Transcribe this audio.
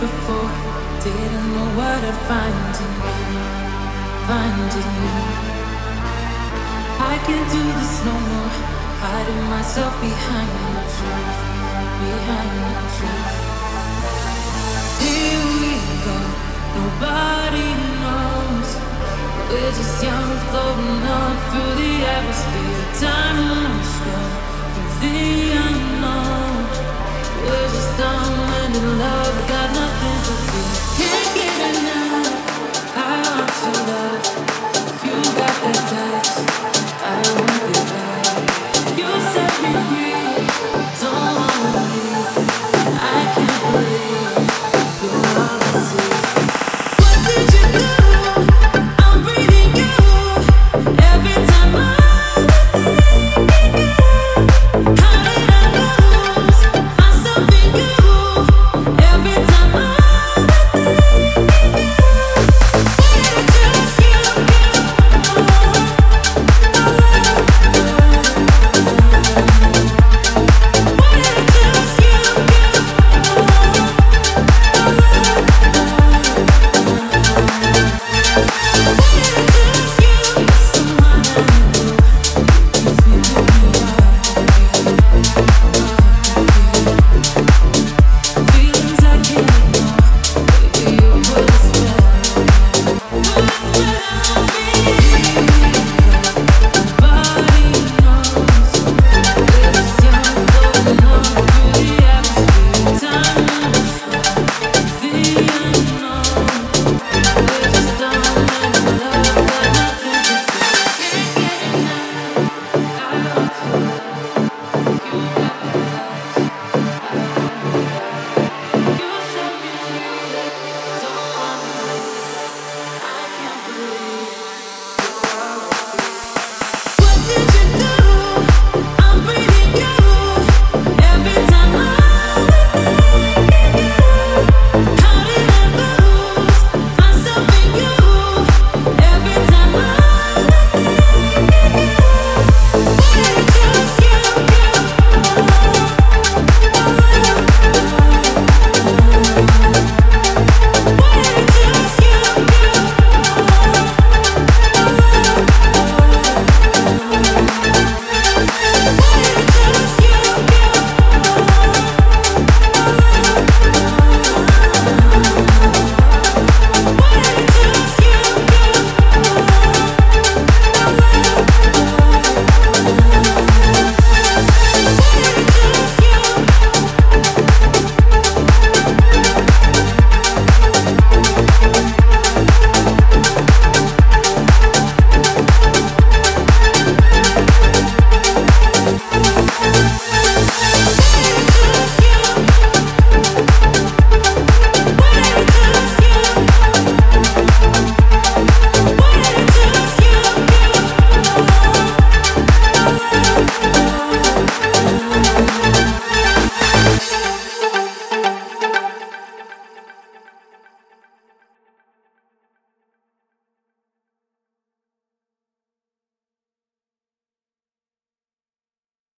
before. Didn't know what I'd find in you, find in you. I can't do this no more. Hiding myself behind the truth, behind the truth. Here we go, nobody knows. We're just young, floating up through the atmosphere. Time won't slow through the unknown.